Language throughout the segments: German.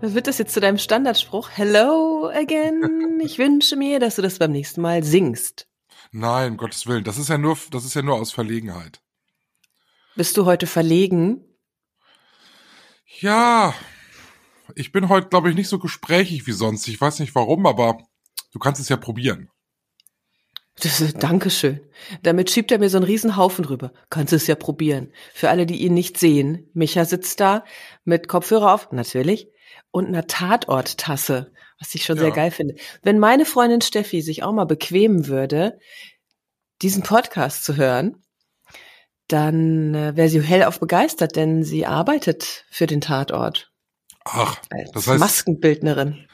Wird das jetzt zu deinem Standardspruch? Hello again. Ich wünsche mir, dass du das beim nächsten Mal singst. Nein, um Gottes Willen. Das ist ja nur, das ist ja nur aus Verlegenheit. Bist du heute verlegen? Ja, ich bin heute, glaube ich, nicht so gesprächig wie sonst. Ich weiß nicht warum, aber du kannst es ja probieren. Das ist, Dankeschön. Damit schiebt er mir so einen riesen Haufen rüber. Kannst es ja probieren. Für alle, die ihn nicht sehen. Micha sitzt da mit Kopfhörer auf, natürlich, und einer Tatorttasse, was ich schon Ja. sehr geil finde. Wenn meine Freundin Steffi sich auch mal bequemen würde, diesen Podcast zu hören, dann äh, wäre sie hellauf begeistert, denn sie arbeitet für den Tatort Ach, als das heißt, Maskenbildnerin.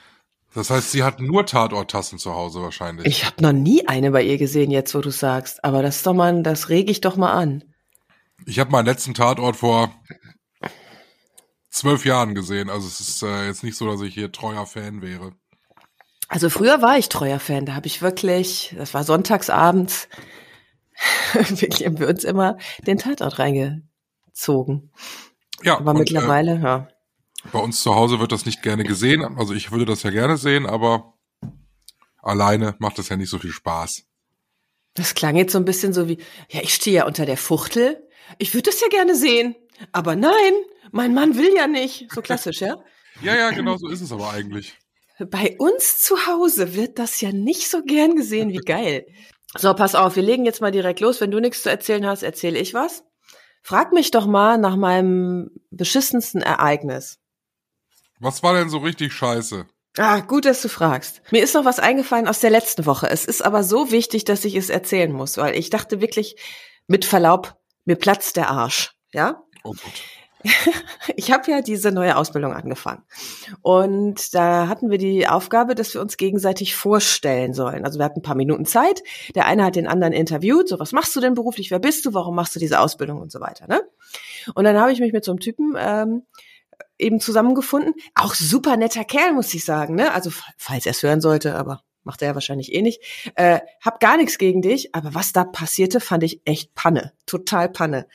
das heißt, sie hat nur Tatorttassen zu Hause wahrscheinlich. Ich habe noch nie eine bei ihr gesehen, jetzt wo du sagst. Aber das ist doch mal, das rege ich doch mal an. Ich habe meinen letzten Tatort vor zwölf Jahren gesehen. Also es ist äh, jetzt nicht so, dass ich hier treuer Fan wäre. Also früher war ich treuer Fan, da habe ich wirklich, das war sonntagsabends, wirklich haben wir uns immer den Tatort reingezogen. Ja, Aber und, mittlerweile, ja. Äh, bei uns zu Hause wird das nicht gerne gesehen. Also ich würde das ja gerne sehen, aber alleine macht das ja nicht so viel Spaß. Das klang jetzt so ein bisschen so wie, ja, ich stehe ja unter der Fuchtel. Ich würde das ja gerne sehen. Aber nein, mein Mann will ja nicht. So klassisch, ja? Ja, ja, genau so ist es aber eigentlich. Bei uns zu Hause wird das ja nicht so gern gesehen. Wie geil. So, pass auf, wir legen jetzt mal direkt los. Wenn du nichts zu erzählen hast, erzähle ich was. Frag mich doch mal nach meinem beschissensten Ereignis. Was war denn so richtig scheiße? Ah, gut, dass du fragst. Mir ist noch was eingefallen aus der letzten Woche. Es ist aber so wichtig, dass ich es erzählen muss, weil ich dachte wirklich, mit Verlaub, mir platzt der Arsch. Ja? Oh. Ich habe ja diese neue Ausbildung angefangen. Und da hatten wir die Aufgabe, dass wir uns gegenseitig vorstellen sollen. Also wir hatten ein paar Minuten Zeit. Der eine hat den anderen interviewt. So, was machst du denn beruflich? Wer bist du? Warum machst du diese Ausbildung und so weiter? Ne? Und dann habe ich mich mit so einem Typen ähm, eben zusammengefunden. Auch super netter Kerl, muss ich sagen. Ne? Also falls er es hören sollte, aber macht er ja wahrscheinlich eh nicht. Äh, hab gar nichts gegen dich, aber was da passierte, fand ich echt Panne. Total Panne.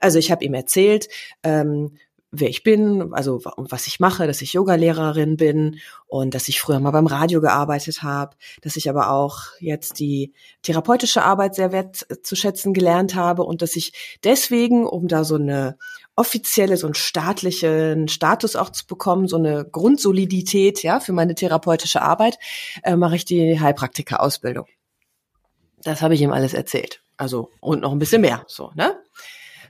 Also ich habe ihm erzählt, ähm, wer ich bin, also was ich mache, dass ich Yogalehrerin bin und dass ich früher mal beim Radio gearbeitet habe, dass ich aber auch jetzt die therapeutische Arbeit sehr wert zu schätzen gelernt habe und dass ich deswegen, um da so eine offizielle, so einen staatlichen Status auch zu bekommen, so eine Grundsolidität, ja, für meine therapeutische Arbeit, äh, mache ich die Heilpraktika-Ausbildung. Das habe ich ihm alles erzählt. Also, und noch ein bisschen mehr, so, ne?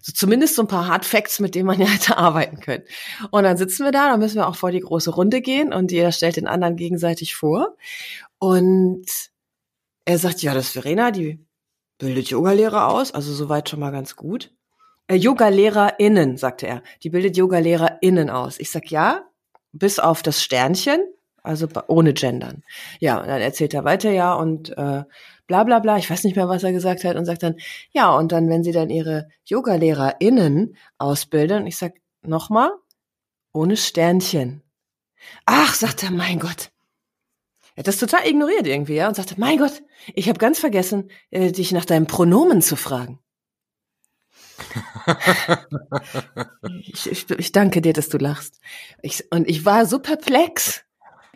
So zumindest so ein paar Hard Facts, mit denen man ja hätte arbeiten können. Und dann sitzen wir da, dann müssen wir auch vor die große Runde gehen und jeder stellt den anderen gegenseitig vor. Und er sagt, ja, das ist Verena, die bildet Yogalehrer aus, also soweit schon mal ganz gut. Äh, Yoga-LehrerInnen, sagte er. Die bildet Yoga-LehrerInnen aus. Ich sag ja, bis auf das Sternchen, also ohne Gendern. Ja, und dann erzählt er weiter, ja, und äh, bla bla bla, ich weiß nicht mehr, was er gesagt hat, und sagt dann, ja, und dann, wenn sie dann ihre YogalehrerInnen ausbilden, und ich sag, nochmal, ohne Sternchen. Ach, sagt er, mein Gott. Er hat das total ignoriert irgendwie, ja, und sagte, mein Gott, ich habe ganz vergessen, äh, dich nach deinem Pronomen zu fragen. ich, ich, ich danke dir, dass du lachst. Ich, und ich war so perplex.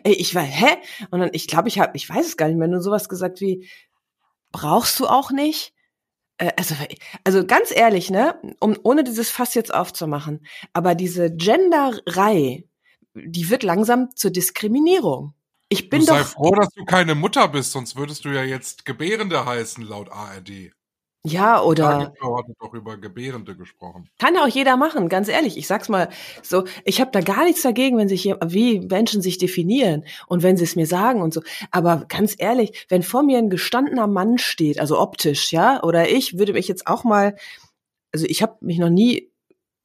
Ey, Ich war, hä? Und dann, ich glaube, ich habe, ich weiß es gar nicht mehr, nur sowas gesagt wie, brauchst du auch nicht? Äh, Also, also ganz ehrlich, ne, um, ohne dieses Fass jetzt aufzumachen, aber diese Genderei, die wird langsam zur Diskriminierung. Ich bin du sei doch, froh, dass du keine Mutter bist, sonst würdest du ja jetzt Gebärende heißen, laut ARD. Ja, oder Tagesschau hat doch über Gebärende gesprochen. Kann ja auch jeder machen, ganz ehrlich. Ich sag's mal so, ich habe da gar nichts dagegen, wenn sich jem- wie Menschen sich definieren und wenn sie es mir sagen und so. Aber ganz ehrlich, wenn vor mir ein gestandener Mann steht, also optisch, ja, oder ich würde mich jetzt auch mal, also ich habe mich noch nie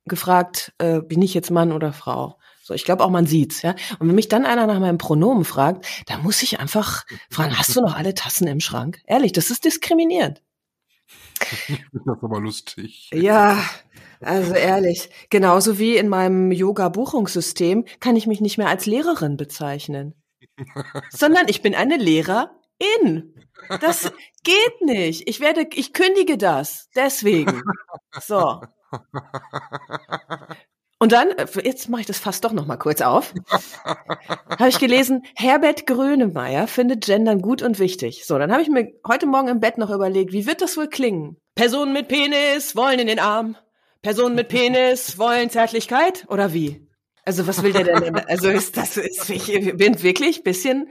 gefragt, äh, bin ich jetzt Mann oder Frau? So, ich glaube auch, man sieht's, ja. Und wenn mich dann einer nach meinem Pronomen fragt, dann muss ich einfach fragen, hast du noch alle Tassen im Schrank? Ehrlich, das ist diskriminierend. Das ist aber lustig. Ja, also ehrlich, genauso wie in meinem Yoga-Buchungssystem kann ich mich nicht mehr als Lehrerin bezeichnen, sondern ich bin eine Lehrerin. Das geht nicht. Ich werde, ich kündige das. Deswegen. So. Und dann, äh, jetzt mache ich das fast doch noch mal kurz auf, habe ich gelesen, Herbert Grönemeyer findet Gendern gut und wichtig. So, dann habe ich mir heute Morgen im Bett noch überlegt, wie wird das wohl klingen? Personen mit Penis wollen in den Arm. Personen mit Penis wollen Zärtlichkeit oder wie? Also was will der denn? Also ist das ist ich bin wirklich bisschen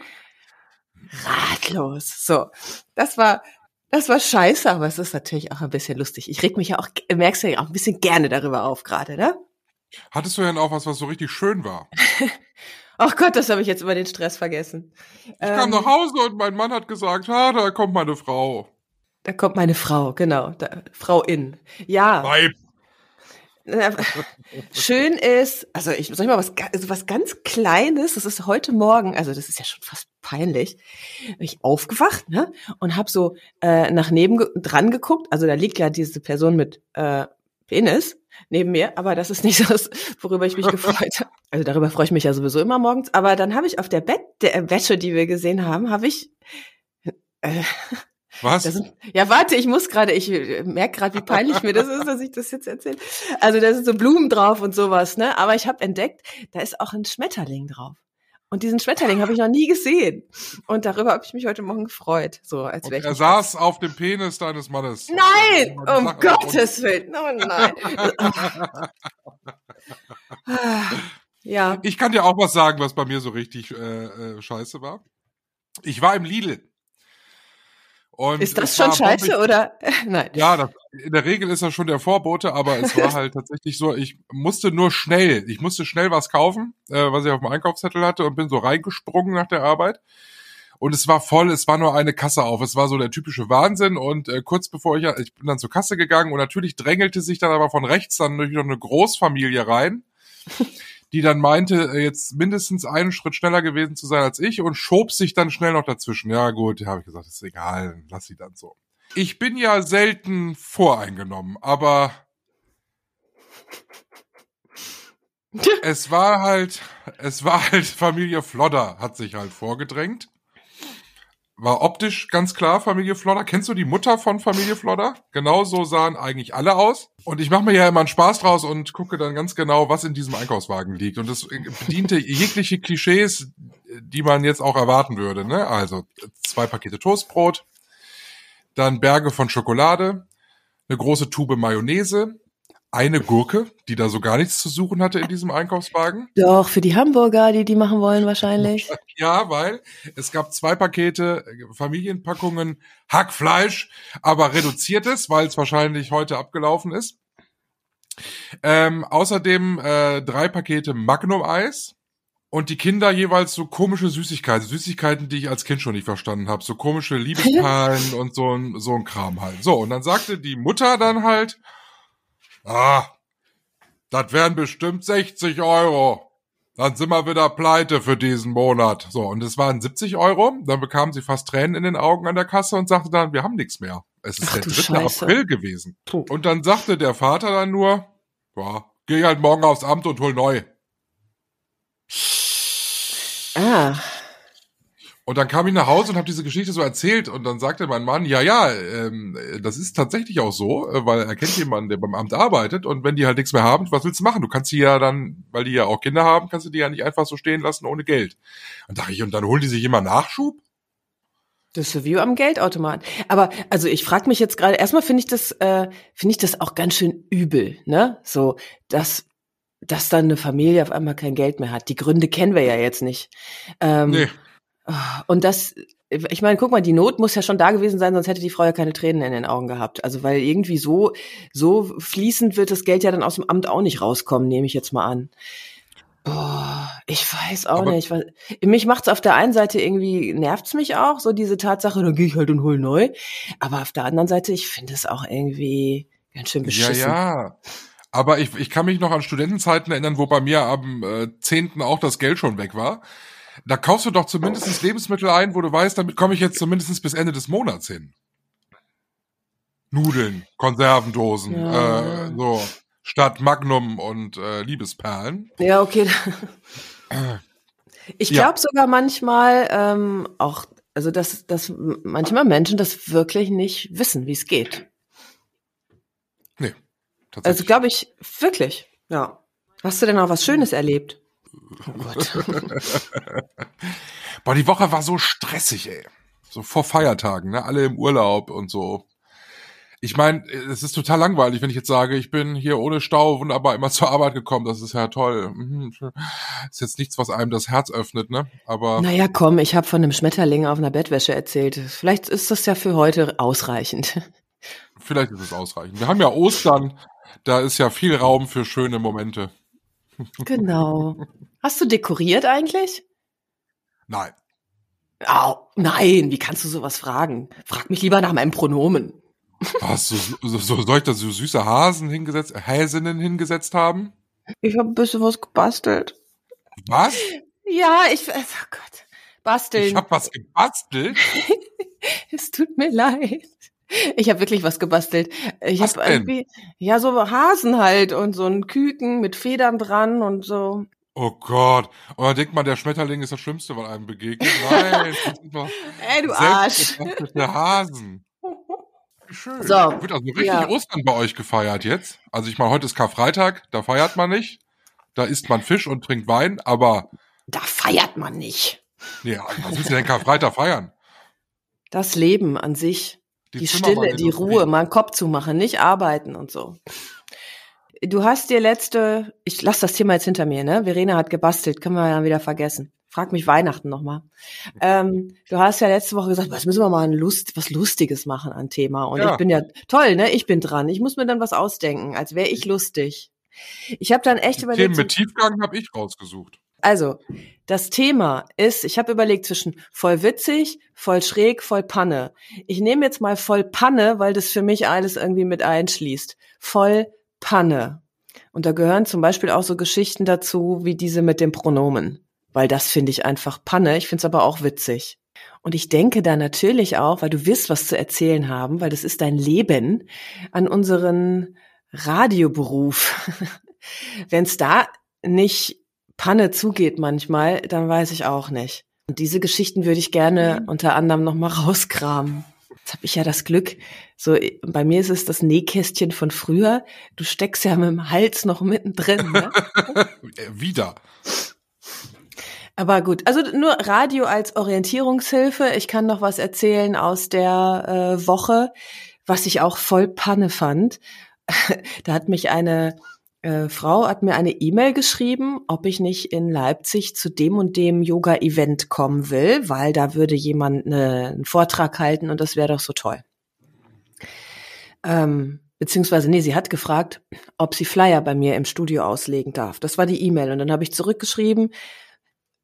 ratlos. So, das war das war scheiße, aber es ist natürlich auch ein bisschen lustig. Ich reg mich ja auch, merkst du ja auch ein bisschen gerne darüber auf gerade, ne? Hattest du denn auch was, was so richtig schön war? Ach Gott, das habe ich jetzt über den Stress vergessen. Ich ähm, kam nach Hause und mein Mann hat gesagt, ha, da kommt meine Frau. Da kommt meine Frau, genau. Da, Frau in. Ja. Weib. Schön ist, also ich ich mal was, also was ganz Kleines, das ist heute Morgen, also das ist ja schon fast peinlich, bin ich aufgewacht ne, und habe so äh, nach neben dran geguckt, also da liegt ja diese Person mit äh, Penis neben mir, aber das ist nicht das, worüber ich mich gefreut habe. Also darüber freue ich mich ja sowieso immer morgens, aber dann habe ich auf der Bett der Wäsche, die wir gesehen haben, habe ich äh, was? Sind, ja, warte, ich muss gerade, ich merke gerade, wie peinlich mir das ist, dass ich das jetzt erzähle. Also da sind so Blumen drauf und sowas, ne? Aber ich habe entdeckt, da ist auch ein Schmetterling drauf. Und diesen Schmetterling habe ich noch nie gesehen. Und darüber habe ich mich heute Morgen gefreut. So, als wäre ich. Er saß auf dem Penis deines Mannes. Nein! Um Sache Gottes Willen. Oh nein. ja. Ich kann dir auch was sagen, was bei mir so richtig äh, äh, scheiße war. Ich war im Lidl. Und ist das schon scheiße ich, oder? Nein. Ja, das, in der Regel ist das schon der Vorbote, aber es war halt tatsächlich so, ich musste nur schnell, ich musste schnell was kaufen, äh, was ich auf dem Einkaufszettel hatte und bin so reingesprungen nach der Arbeit. Und es war voll, es war nur eine Kasse auf. Es war so der typische Wahnsinn. Und äh, kurz bevor ich, ich bin dann zur Kasse gegangen und natürlich drängelte sich dann aber von rechts dann durch noch eine Großfamilie rein die dann meinte, äh, jetzt mindestens einen Schritt schneller gewesen zu sein als ich und schob sich dann schnell noch dazwischen. Ja gut, habe ich gesagt, ist egal, lass sie dann so. Ich bin ja selten voreingenommen, aber es war halt, es war halt Familie Flodder hat sich halt vorgedrängt war optisch ganz klar Familie Flodder. Kennst du die Mutter von Familie Flodder? Genau so sahen eigentlich alle aus. Und ich mache mir ja immer einen Spaß draus und gucke dann ganz genau, was in diesem Einkaufswagen liegt. Und das bediente jegliche Klischees, die man jetzt auch erwarten würde. Ne? Also zwei Pakete Toastbrot, dann Berge von Schokolade, eine große Tube Mayonnaise, eine Gurke, die da so gar nichts zu suchen hatte in diesem Einkaufswagen. Doch, für die Hamburger, die die machen wollen wahrscheinlich. Ja, weil es gab zwei Pakete, äh, Familienpackungen Hackfleisch, aber reduziertes, weil es wahrscheinlich heute abgelaufen ist. Ähm, außerdem äh, drei Pakete Magnum-Eis und die Kinder jeweils so komische Süßigkeiten, Süßigkeiten, die ich als Kind schon nicht verstanden habe, so komische Liebesperlen und so ein, so ein Kram halt. So, und dann sagte die Mutter dann halt, Ah, das wären bestimmt 60 Euro. Dann sind wir wieder pleite für diesen Monat. So, und es waren 70 Euro. Dann bekam sie fast Tränen in den Augen an der Kasse und sagte dann, wir haben nichts mehr. Es ist Ach, der 3. Scheiße. April gewesen. Puh. Und dann sagte der Vater dann nur, ja, geh halt morgen aufs Amt und hol neu. Ah. Und dann kam ich nach Hause und habe diese Geschichte so erzählt und dann sagte mein Mann, ja, ja, ähm, das ist tatsächlich auch so, äh, weil er kennt jemanden, der beim Amt arbeitet und wenn die halt nichts mehr haben, was willst du machen? Du kannst sie ja dann, weil die ja auch Kinder haben, kannst du die ja nicht einfach so stehen lassen ohne Geld. Und dachte ich, und dann holen die sich immer Nachschub? Das ist wie am Geldautomat. Aber also ich frage mich jetzt gerade, erstmal finde ich das, äh, finde ich das auch ganz schön übel, ne? So, dass dass dann eine Familie auf einmal kein Geld mehr hat. Die Gründe kennen wir ja jetzt nicht. Ähm, nee. Und das, ich meine, guck mal, die Not muss ja schon da gewesen sein, sonst hätte die Frau ja keine Tränen in den Augen gehabt. Also weil irgendwie so, so fließend wird das Geld ja dann aus dem Amt auch nicht rauskommen, nehme ich jetzt mal an. Boah, ich weiß auch Aber nicht. Weil, mich macht's auf der einen Seite irgendwie, nervt's mich auch, so diese Tatsache, dann gehe ich halt und hol neu. Aber auf der anderen Seite, ich finde es auch irgendwie ganz schön beschissen. Ja, ja. Aber ich, ich kann mich noch an Studentenzeiten erinnern, wo bei mir am äh, 10. auch das Geld schon weg war. Da kaufst du doch zumindest Lebensmittel ein, wo du weißt, damit komme ich jetzt zumindest bis Ende des Monats hin. Nudeln, Konservendosen, Ja. äh, so statt Magnum und äh, Liebesperlen. Ja, okay. Ich Ja. glaube sogar manchmal ähm, auch, also dass, dass manchmal Menschen das wirklich nicht wissen, wie es geht. Nee, Also tatsächlich. glaube ich wirklich. Ja. Hast du denn auch was Schönes erlebt? Oh Gott. Boah, die Woche war so stressig, ey. So vor Feiertagen, ne? Alle im Urlaub und so. Ich meine, es ist total langweilig, wenn ich jetzt sage, ich bin hier ohne Stau wunderbar immer zur Arbeit gekommen. Das ist ja toll. Mhm. Ist jetzt nichts, was einem das Herz öffnet, ne? Aber naja, komm, ich habe von einem Schmetterling auf einer Bettwäsche erzählt. Vielleicht ist das ja für heute ausreichend. vielleicht ist es ausreichend. Wir haben ja Ostern. Da ist ja viel Raum für schöne Momente. Genau. Hast du dekoriert eigentlich? Nein. Au, nein, wie kannst du sowas fragen? Frag mich lieber nach meinem Pronomen. Was, so, so, so, soll ich da so süße Hasen hingesetzt, Häsinnen hingesetzt haben? Ich habe ein bisschen was gebastelt. Was? Ja, ich, oh Gott, basteln. Ich habe was gebastelt? Es tut mir leid. Ich habe wirklich was gebastelt. Ich habe irgendwie ja so Hasen halt und so ein Küken mit Federn dran und so. Oh Gott. Und dann denkt man, der Schmetterling ist das Schlimmste, was einem begegnet. Nein, das sind doch Ey, du Arsch. Hasen. Schön. So, Wird also richtig ja. Ostern bei euch gefeiert jetzt? Also ich meine, heute ist Karfreitag, da feiert man nicht. Da isst man Fisch und trinkt Wein, aber Da feiert man nicht. nee, was willst du denn Karfreitag feiern? Das Leben an sich, die, Zimmermann Stille, die. Ruhe, mal einen Kopf zu machen, nicht arbeiten und so. Du hast dir letzte, ich lass das Thema jetzt hinter mir, ne? Verena hat gebastelt, können wir ja wieder vergessen. Frag mich Weihnachten nochmal. Ähm, du hast ja letzte Woche gesagt, was müssen wir mal ein Lust, was Lustiges machen an Thema. Und Ja. ich bin ja toll, ne? Ich bin dran. Ich muss mir dann was ausdenken, als wäre ich lustig. Ich habe dann echt Die überlegt. Themen mit Tiefgang habe ich rausgesucht. Also, das Thema ist, ich habe überlegt zwischen voll witzig, voll schräg, voll Panne. Ich nehme jetzt mal voll Panne, weil das für mich alles irgendwie mit einschließt. Voll Panne. Und da gehören zum Beispiel auch so Geschichten dazu, wie diese mit dem Pronomen. Weil das finde ich einfach Panne. Ich finde es aber auch witzig. Und ich denke da natürlich auch, weil du wirst was zu erzählen haben, weil das ist dein Leben, an unseren Radioberuf. Wenn es da nicht Panne zugeht manchmal, dann weiß ich auch nicht. Und diese Geschichten würde ich gerne unter anderem noch mal rauskramen. Jetzt habe ich ja das Glück, so bei mir ist es das Nähkästchen von früher. Du steckst ja mit dem Hals noch mittendrin. Ne? Äh, wieder. Aber gut, also nur Radio als Orientierungshilfe. Ich kann noch was erzählen aus der äh, Woche, was ich auch voll Panne fand. da hat mich eine äh, Frau hat mir eine E-Mail geschrieben, ob ich nicht in Leipzig zu dem und dem Yoga-Event kommen will, weil da würde jemand eine, einen Vortrag halten und das wäre doch so toll. Ähm, beziehungsweise, nee, sie hat gefragt, ob sie Flyer bei mir im Studio auslegen darf. Das war die E-Mail. Und dann habe ich zurückgeschrieben,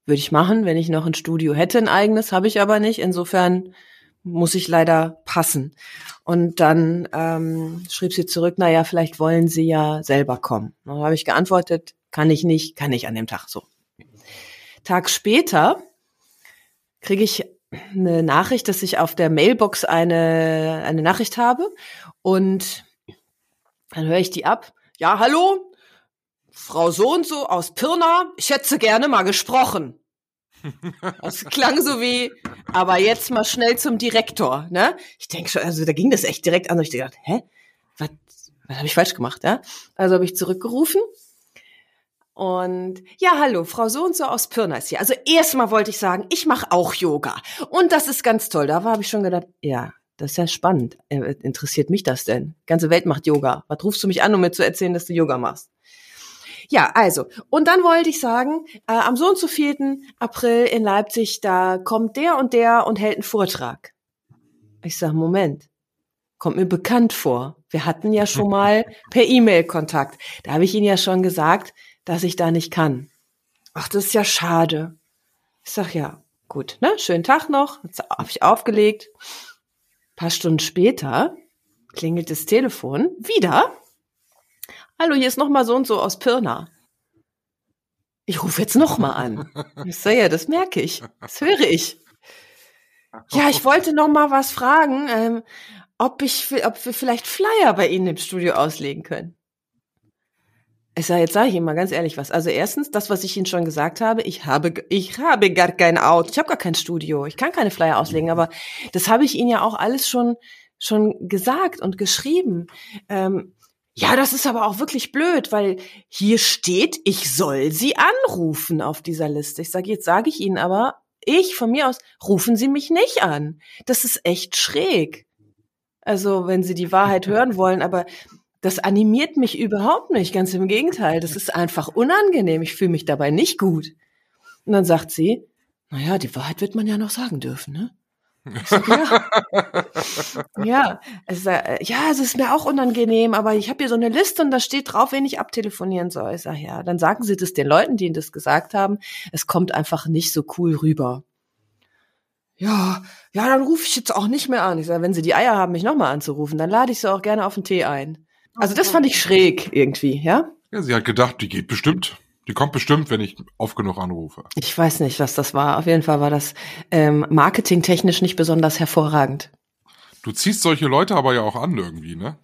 würde ich machen, wenn ich noch ein Studio hätte, ein eigenes, habe ich aber nicht. Insofern muss ich leider passen. Und dann ähm, schrieb sie zurück, na ja, vielleicht wollen Sie ja selber kommen. Dann habe ich geantwortet, kann ich nicht, kann ich an dem Tag so. Tag später kriege ich eine Nachricht, dass ich auf der Mailbox eine, eine Nachricht habe und dann höre ich die ab. Ja, hallo, Frau so und so aus Pirna, ich hätte sie gerne mal gesprochen. Das klang so wie, aber jetzt mal schnell zum Direktor, ne? Ich denke schon, also da ging das echt direkt an und ich dachte, hä? Was, was habe ich falsch gemacht, ja? Also habe ich zurückgerufen und ja, hallo, Frau so und so aus Pirna ist hier. Also erstmal wollte ich sagen, ich mache auch Yoga und das ist ganz toll. Da habe ich schon gedacht, ja, das ist ja spannend. Äh, Interessiert mich das denn? Die ganze Welt macht Yoga. Was rufst du mich an, um mir zu erzählen, dass du Yoga machst? Ja, also, und dann wollte ich sagen, äh, am so und so 4. April in Leipzig, da kommt der und der und hält einen Vortrag. Ich sag, Moment, kommt mir bekannt vor. Wir hatten ja schon mal per E-Mail Kontakt. Da habe ich Ihnen ja schon gesagt, dass ich da nicht kann. Ach, das ist ja schade. Ich sag, ja, gut, ne? Schönen Tag noch. Jetzt habe ich aufgelegt. Ein paar Stunden später klingelt das Telefon wieder. Hallo, hier ist noch mal so und so aus Pirna. Ich rufe jetzt noch mal an. Ich ja, das merke ich. Das höre ich. Ja, ich wollte noch mal was fragen, ähm, ob ich, ob wir vielleicht Flyer bei Ihnen im Studio auslegen können. Ich sage, jetzt sage ich Ihnen mal ganz ehrlich was. Also erstens, das, was ich Ihnen schon gesagt habe, ich habe, ich habe gar kein Auto, ich habe gar kein Studio, ich kann keine Flyer auslegen, aber das habe ich Ihnen ja auch alles schon, schon gesagt und geschrieben. Ähm, ja, das ist aber auch wirklich blöd, weil hier steht, ich soll Sie anrufen auf dieser Liste. Ich sage, jetzt sage ich Ihnen aber, ich von mir aus, rufen Sie mich nicht an. Das ist echt schräg. Also, wenn Sie die Wahrheit hören wollen, aber das animiert mich überhaupt nicht. Ganz im Gegenteil. Das ist einfach unangenehm. Ich fühle mich dabei nicht gut. Und dann sagt sie, naja, die Wahrheit wird man ja noch sagen dürfen, ne? Ja. ja, es, äh, ja, es ist mir auch unangenehm, aber ich habe hier so eine Liste und da steht drauf, wen ich abtelefonieren soll. Ich sag, ja, dann sagen Sie das den Leuten, die Ihnen das gesagt haben. Es kommt einfach nicht so cool rüber. Ja, ja, dann rufe ich jetzt auch nicht mehr an. Ich sage, wenn Sie die Eier haben, mich nochmal anzurufen, dann lade ich Sie auch gerne auf den Tee ein. Also das fand ich schräg irgendwie, ja? Ja, sie hat gedacht, die geht bestimmt. Die kommt bestimmt, wenn ich oft genug anrufe. Ich weiß nicht, was das war. Auf jeden Fall war das ähm, marketingtechnisch nicht besonders hervorragend. Du ziehst solche Leute aber ja auch an irgendwie, ne?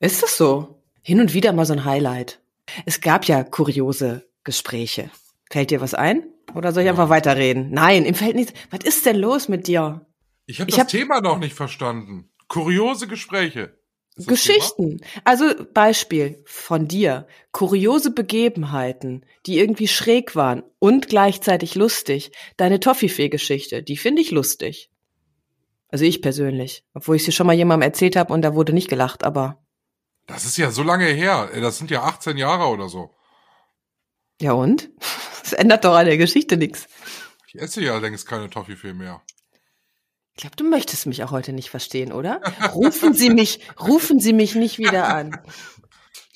Ist das so? Hin und wieder mal so ein Highlight. Es gab ja kuriose Gespräche. Fällt dir was ein? Oder soll ich einfach weiterreden? Nein, im fällt nichts. Was ist denn los mit dir? Ich habe das hab- Thema noch nicht verstanden. Kuriose Gespräche. Geschichten. Also Beispiel von dir. Kuriose Begebenheiten, die irgendwie schräg waren und gleichzeitig lustig. Deine Toffifee-Geschichte, die finde ich lustig. Also ich persönlich. Obwohl ich sie schon mal jemandem erzählt habe und da wurde nicht gelacht, aber? Das ist ja so lange her. Das sind ja 18 Jahre oder so. ja und? Das ändert doch an der Geschichte nichts. Ich esse ja längst keine Toffifee mehr. Ich glaube, du möchtest mich auch heute nicht verstehen, oder? Rufen Sie mich, rufen Sie mich nicht wieder an.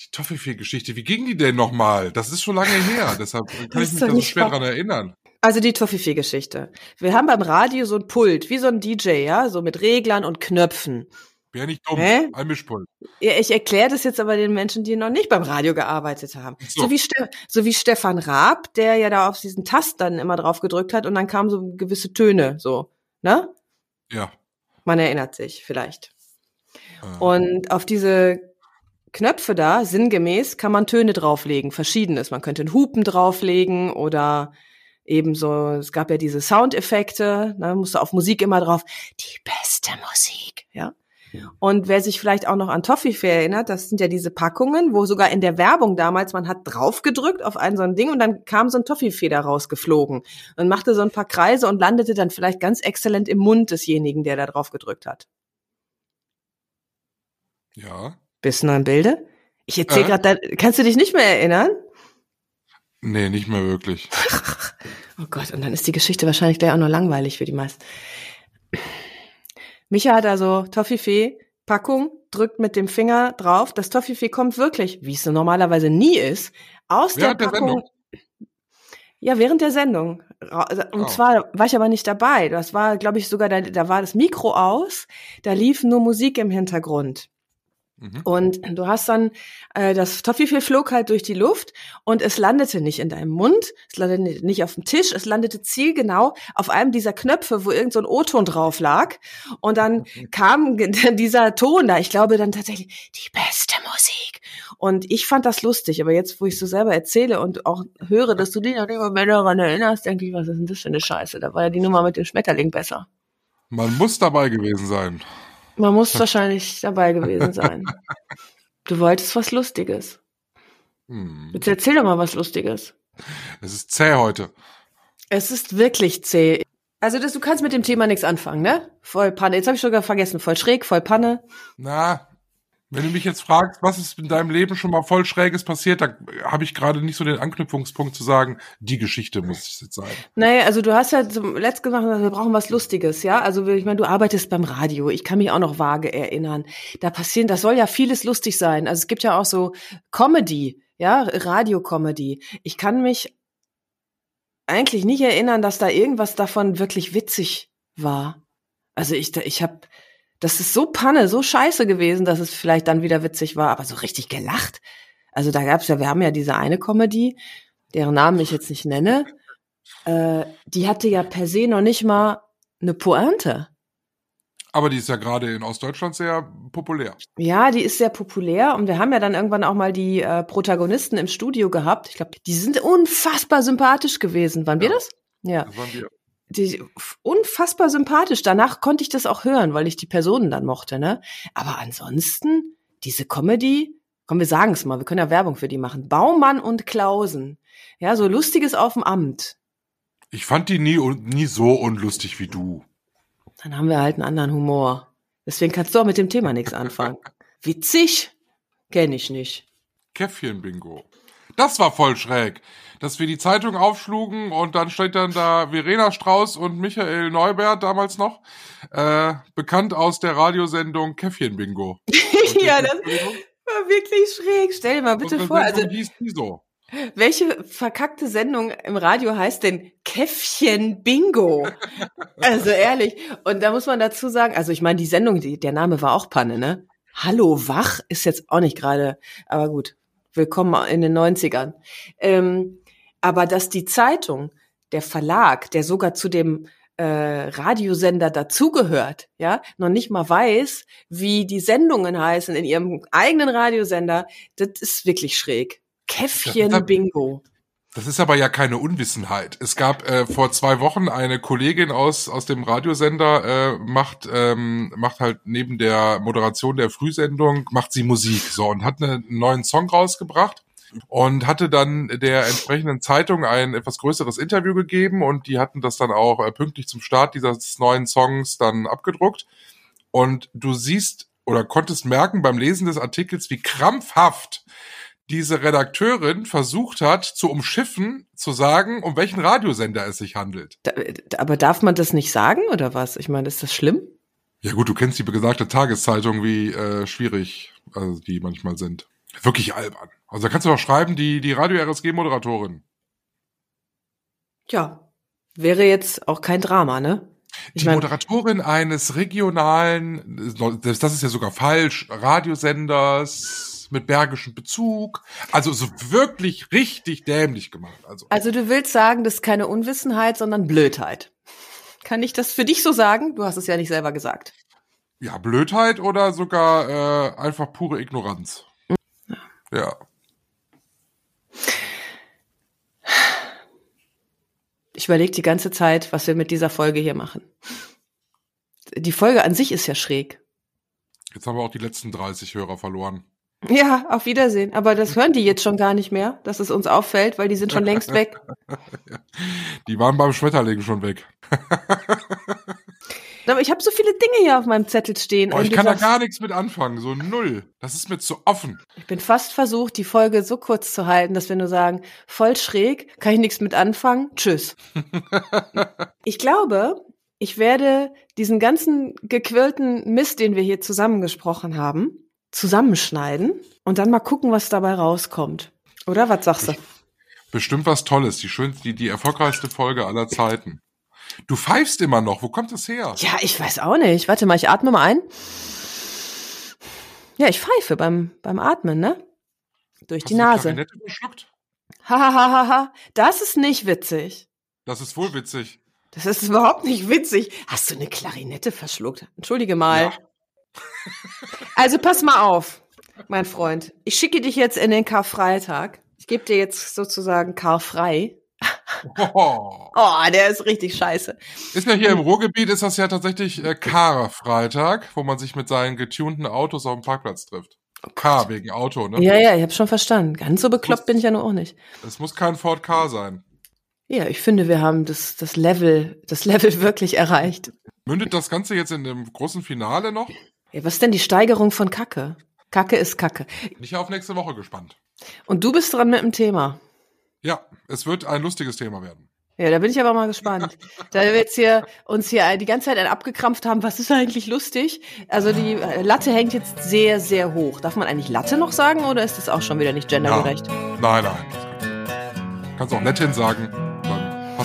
Die Toffifee-Geschichte, wie ging die denn nochmal? Das ist schon lange her. Deshalb kann Das ich mich da so nicht schwer wahr. dran erinnern. Also die Toffifee-Geschichte. Wir haben beim Radio so ein Pult, wie so ein DJ, ja, so mit Reglern und Knöpfen. Wäre nicht dumm. Hä? Ein Mischpult. Ja, ich erkläre das jetzt aber den Menschen, die noch nicht beim Radio gearbeitet haben. So. So, wie, Ste so wie Stefan Raab, der ja da auf diesen Tast dann immer drauf gedrückt hat und dann kamen so gewisse Töne, so, ne? Ja. Man erinnert sich vielleicht. Äh, Und auf diese Knöpfe da, sinngemäß, kann man Töne drauflegen, verschiedenes. Man könnte einen Hupen drauflegen oder ebenso, es gab ja diese Soundeffekte, ne, musste auf Musik immer drauf, die beste Musik, ja. Und wer sich vielleicht auch noch an Toffifee erinnert, das sind ja diese Packungen, wo sogar in der Werbung damals, man hat draufgedrückt auf ein so ein Ding und dann kam so ein Toffifee da rausgeflogen und machte so ein paar Kreise und landete dann vielleicht ganz exzellent im Mund desjenigen, der da drauf gedrückt hat. ja. Bist du noch im Bilde? Ich erzähl Äh? gerade, kannst du dich nicht mehr erinnern? Nee, nicht mehr wirklich. Oh Gott, und dann ist die Geschichte wahrscheinlich gleich auch nur langweilig für die meisten. Micha hat also Toffifee, Packung, drückt mit dem Finger drauf. Das Toffifee kommt wirklich, wie es so normalerweise nie ist, aus Während der Packung. Ja, während der Sendung. Also, Und Oh. zwar war ich aber nicht dabei. Das war, glaube ich, sogar, da, da war das Mikro aus, da lief nur Musik im Hintergrund. Mhm. Und du hast dann, äh, das Toffifee flog halt durch die Luft und es landete nicht in deinem Mund, es landete nicht auf dem Tisch, es landete zielgenau auf einem dieser Knöpfe, wo irgend so ein O-Ton drauf lag. Und dann kam ge- dieser Ton da, ich glaube dann tatsächlich, die beste Musik. Und ich fand das lustig, aber jetzt, wo ich so selber erzähle und auch höre, dass du dich noch mal mehr daran erinnerst, denke ich, was ist denn das für eine Scheiße? Da war ja die Nummer mit dem Schmetterling besser. Man muss dabei gewesen sein. Man muss wahrscheinlich dabei gewesen sein. Du wolltest was Lustiges. Hm. Jetzt erzähl doch mal was Lustiges. Es ist zäh heute. Es ist wirklich zäh. Also das, du kannst mit dem Thema nichts anfangen, ne? Voll Panne. Jetzt habe ich sogar vergessen. Voll schräg, voll Panne. Na, wenn du mich jetzt fragst, was ist in deinem Leben schon mal voll Schräges passiert, da habe ich gerade nicht so den Anknüpfungspunkt zu sagen, die Geschichte muss es jetzt sein. Naja, also du hast ja zum Letzt gesagt, wir brauchen was Lustiges, ja? Also ich meine, du arbeitest beim Radio. Ich kann mich auch noch vage erinnern. Da passieren, das soll ja vieles lustig sein. Also es gibt ja auch so Comedy, ja, Radio-Comedy. Ich kann mich eigentlich nicht erinnern, dass da irgendwas davon wirklich witzig war. Also ich, ich habe, das ist so Panne, so scheiße gewesen, dass es vielleicht dann wieder witzig war, aber so richtig gelacht Also da gab's ja, wir haben ja diese eine Comedy, deren Namen ich jetzt nicht nenne, äh, die hatte ja per se noch nicht mal eine Pointe. Aber die ist ja gerade in Ostdeutschland sehr populär. Ja, die ist sehr populär und wir haben ja dann irgendwann auch mal die äh, Protagonisten im Studio gehabt. Ich glaube, die sind unfassbar sympathisch gewesen. Waren wir Ja. das? Ja. Das waren wir. Die, unfassbar sympathisch. Danach konnte ich das auch hören, weil ich die Personen dann mochte, ne? Aber ansonsten, diese Comedy, komm, wir sagen es mal, wir können ja Werbung für die machen. Baumann und Klausen. Ja, so lustiges auf dem Amt. Ich fand die nie, nie so unlustig wie du. Dann haben wir halt einen anderen Humor. Deswegen kannst du auch mit dem Thema nichts anfangen. Witzig? Kenn ich nicht. Käffchen-Bingo. Das war voll schräg. Dass wir die Zeitung aufschlugen und dann steht dann da Verena Strauß und Michael Neubert damals noch, äh, bekannt aus der Radiosendung Käffchen-Bingo. ja, das war wirklich schräg. Stell dir mal bitte vor, also hieß die so. welche verkackte Sendung im Radio heißt denn Käffchen Bingo? Also ehrlich. Und da muss man dazu sagen, also ich meine, die Sendung, die, der Name war auch Panne, ne? Hallo Wach ist jetzt auch nicht gerade, aber gut. Willkommen in den 90ern. Ähm, aber dass die Zeitung, der Verlag, der sogar zu dem äh, Radiosender dazugehört, ja, noch nicht mal weiß, wie die Sendungen heißen in ihrem eigenen Radiosender, das ist wirklich schräg. Käffchen Bingo. Das ist aber ja keine Unwissenheit. Es gab äh, vor zwei Wochen eine Kollegin aus aus dem Radiosender äh, macht ähm, macht halt neben der Moderation der Frühsendung macht sie Musik so und hat einen neuen Song rausgebracht und hatte dann der entsprechenden Zeitung ein etwas größeres Interview gegeben und die hatten das dann auch äh, pünktlich zum Start dieses neuen Songs dann abgedruckt und du siehst oder konntest merken beim Lesen des Artikels, wie krampfhaft diese Redakteurin versucht hat, zu umschiffen, zu sagen, um welchen Radiosender es sich handelt. Da, aber darf man das nicht sagen oder was? Ich meine, ist das schlimm? Ja gut, du kennst die besagte Tageszeitung, wie äh, schwierig also die manchmal sind. Wirklich albern. Also da kannst du doch schreiben, die, die Radio-RSG-Moderatorin. Ja. Wäre jetzt auch kein Drama, ne? Ich Die Moderatorin eines regionalen, das ist ja sogar falsch, Radiosenders mit bergischem Bezug. Also so wirklich richtig dämlich gemacht. Also Also du willst sagen, das ist keine Unwissenheit, sondern Blödheit. Kann ich das für dich so sagen? Du hast es ja nicht selber gesagt. ja, Blödheit oder sogar äh, einfach pure Ignoranz. Ja. Ich überlege die ganze Zeit, was wir mit dieser Folge hier machen. Die Folge an sich ist ja schräg. Jetzt haben wir auch die letzten 30 Hörer verloren. Ja, auf Wiedersehen. Aber das hören die jetzt schon gar nicht mehr, dass es uns auffällt, weil die sind schon längst weg. Die waren beim Schmetterling schon weg. Aber ich habe so viele Dinge hier auf meinem Zettel stehen. Und ich kann da gar nichts mit anfangen. So null. Das ist mir zu offen. Ich bin fast versucht, die Folge so kurz zu halten, dass wir nur sagen, voll schräg, kann ich nichts mit anfangen, tschüss. ich glaube, ich werde diesen ganzen gequirlten Mist, den wir hier zusammengesprochen haben, zusammenschneiden und dann mal gucken, was dabei rauskommt. Oder was sagst du? Bestimmt was Tolles. Die schönste, die, die erfolgreichste Folge aller Zeiten. Du pfeifst immer noch. Wo kommt das her? Ja, ich weiß auch nicht. Warte mal, ich atme mal ein. Ja, ich pfeife beim, beim Atmen, ne? Durch Hast die du Nase. Klarinette verschluckt? Hahaha, das ist nicht witzig. Das ist wohl witzig. Das ist überhaupt nicht witzig. Hast du eine Klarinette verschluckt? Entschuldige mal. Ja. Also pass mal auf, mein Freund. Ich schicke dich jetzt in den Karfreitag. Ich gebe dir jetzt sozusagen Karfrei. Oh. Oh, der ist richtig scheiße. Ist ja hier im Ruhrgebiet, ist das ja tatsächlich äh, Karfreitag, wo man sich mit seinen getunten Autos auf dem Parkplatz trifft. K wegen Auto, ne? Ja, ja, ich habe schon verstanden. Ganz so bekloppt bin ich ja nur auch nicht. Es muss kein Ford K sein. Ja, ich finde, wir haben das, das Level, das Level wirklich erreicht. Mündet das Ganze jetzt in dem großen Finale noch? Ja, was ist denn die Steigerung von Kacke? Kacke ist Kacke. Bin ich auf nächste Woche gespannt. Und du bist dran mit dem Thema. Ja, es wird ein lustiges Thema werden. Ja, da bin ich aber mal gespannt. Da wir jetzt hier uns hier die ganze Zeit abgekrampft haben, was ist eigentlich lustig? Also die Latte hängt jetzt sehr, sehr hoch. Darf man eigentlich Latte noch sagen oder ist das auch schon wieder nicht gendergerecht? Nein, nein. das kannst auch Lettin sagen, dann passt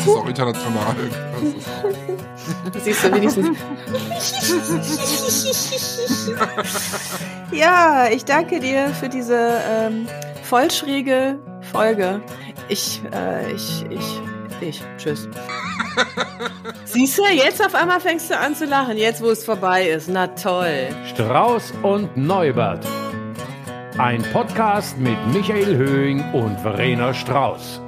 Das ist auch international. Das siehst du wenigstens. ja, ich danke dir für diese ähm, vollschräge Folge. Ich, äh, ich, ich, ich. Tschüss. Siehst du, jetzt auf einmal fängst du an zu lachen, jetzt wo es vorbei ist. Na toll. Strauß und Neubert. Ein Podcast mit Michael Höhing und Verena Strauß.